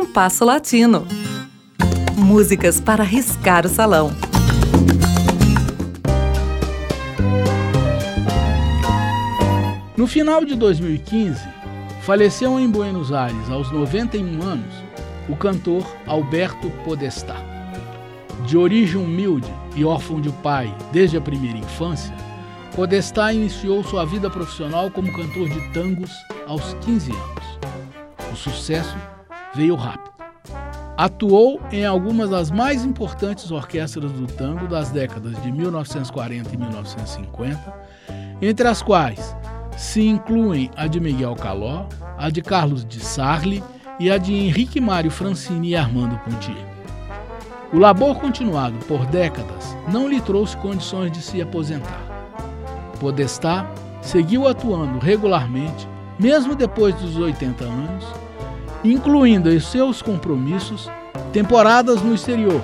Compasso Latino. Músicas para riscar o salão. No final de 2015, faleceu em Buenos Aires, aos 91 anos, o cantor Alberto Podestá. De origem humilde e órfão de pai desde a primeira infância, Podestá iniciou sua vida profissional como cantor de tangos aos 15 anos. O sucesso veio rápido. Atuou em algumas das mais importantes orquestras do tango das décadas de 1940 e 1950, entre as quais se incluem a de Miguel Caló, a de Carlos de Sarli e a de Henrique Mário Francini e Armando Pontier. O labor continuado por décadas não lhe trouxe condições de se aposentar. Podestá seguiu atuando regularmente, mesmo depois dos 80 anos, incluindo em seus compromissos temporadas no exterior,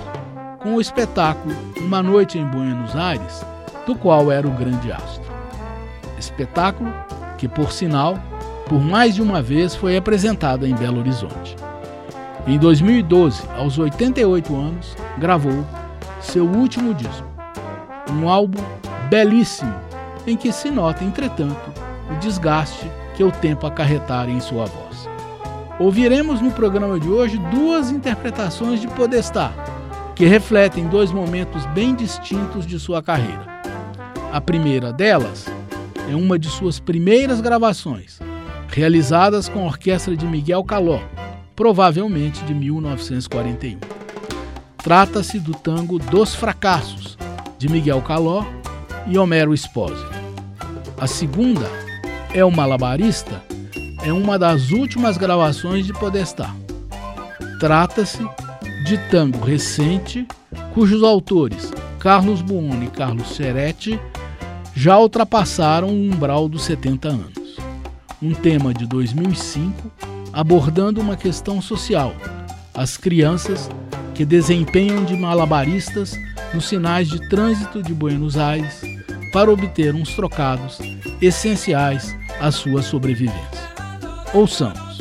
com o espetáculo Uma Noite em Buenos Aires, do qual era o grande astro. Espetáculo que, por sinal, por mais de uma vez foi apresentado em Belo Horizonte. Em 2012, aos 88 anos, gravou seu último disco, um álbum belíssimo em que se nota, entretanto, o desgaste que o tempo acarretara em sua voz. Ouviremos no programa de hoje duas interpretações de Podestá, que refletem dois momentos bem distintos de sua carreira. A primeira delas é uma de suas primeiras gravações, realizadas com a orquestra de Miguel Caló, provavelmente de 1941. Trata-se do tango Dos Fracassos, de Miguel Caló e Homero Espósito. A segunda, É o Malabarista, é uma das últimas gravações de Podestá. Trata-se de tango recente, cujos autores, Carlos Buoni e Carlos Ceretti, já ultrapassaram o umbral dos 70 anos. Um tema de 2005 abordando uma questão social: as crianças que desempenham de malabaristas nos sinais de trânsito de Buenos Aires para obter uns trocados essenciais à sua sobrevivência. Ouçamos.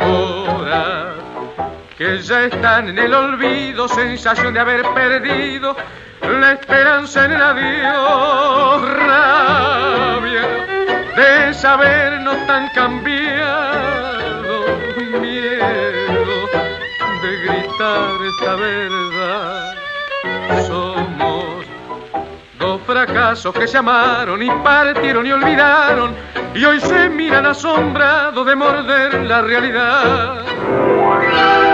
Ahora que ya están en el olvido, sensación de haber perdido la esperanza en el adiós, rabia de sabernos tan cambiado, miedo de gritar esta verdad. Somos dos fracasos que se amaron y partieron y olvidaron y hoy se miran asombrados de morder la realidad.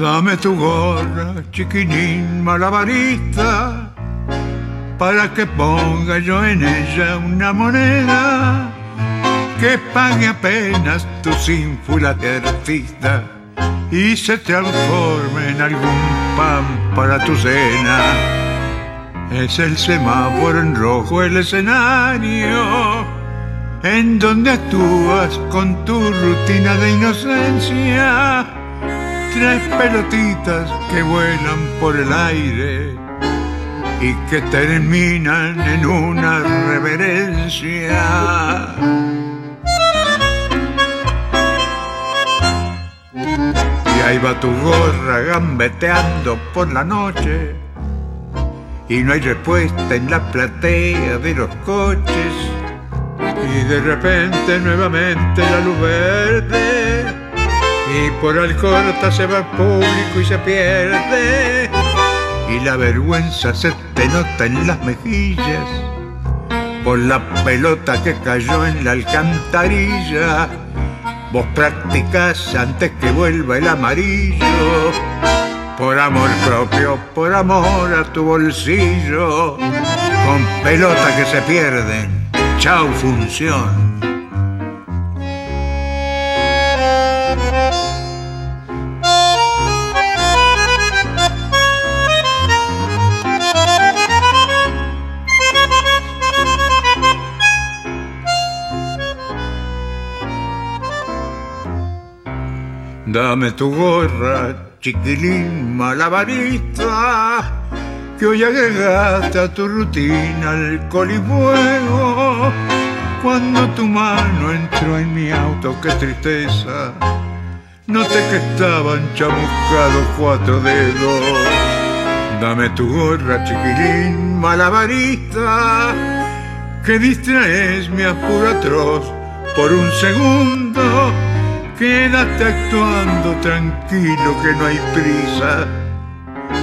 Dame tu gorra, chiquinín malabarista, para que ponga yo en ella una moneda que pague apenas tu ínfula de artista y se transforme en algún pan para tu cena. Es el semáforo en rojo el escenario en donde actúas con tu rutina de inocencia. Tres pelotitas que vuelan por el aire y que terminan en una reverencia. ahí va tu gorra gambeteando por la noche y no hay respuesta en la platea de los coches y de repente nuevamente la luz verde y por Alcorta se va público y se pierde. Y la vergüenza se te nota en las mejillas por la pelota que cayó en la alcantarilla. Vos practicás antes que vuelva el amarillo, por amor propio, por amor a tu bolsillo, con pelota que se pierden, chau función. Dame tu gorra, chiquilín malabarista, que hoy agregaste a tu rutina alcohol y fuego. Cuando tu mano entró en mi auto, qué tristeza, noté que estaban chamuscados cuatro dedos. Dame tu gorra, chiquilín malabarista, que distraes mi apuro atroz por un segundo Quédate actuando tranquilo que no hay prisa.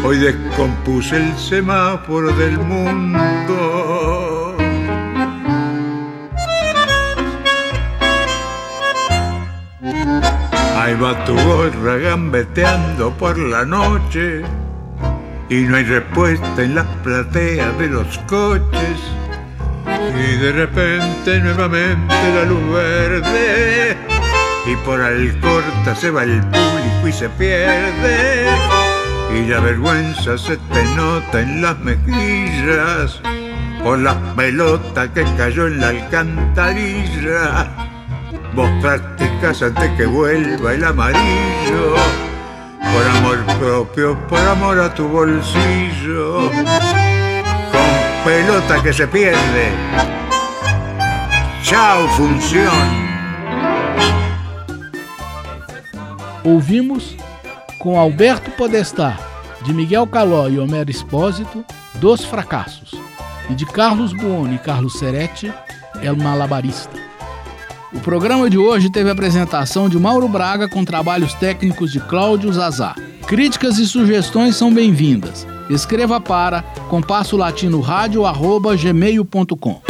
Hoy descompuse el semáforo del mundo. Ahí va tu gorra gambeteando por la noche y no hay respuesta en las plateas de los coches. Y de repente nuevamente la luz verde y por Alcorta se va el público y se pierde y la vergüenza se te nota en las mejillas por la pelota que cayó en la alcantarilla. Vos practicas antes que vuelva el amarillo, por amor propio, por amor a tu bolsillo, con pelota que se pierde. Chao, función. Ouvimos com Alberto Podestá, de Miguel Caló e Homero Espósito, Dos Fracassos, e de Carlos Buoni e Carlos Seretti, El Malabarista. O programa de hoje teve a apresentação de Mauro Braga com trabalhos técnicos de Cláudio Zazá. Críticas e sugestões são bem-vindas. Escreva para compasso gmail.com.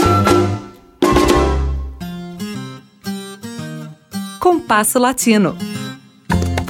Compasso Latino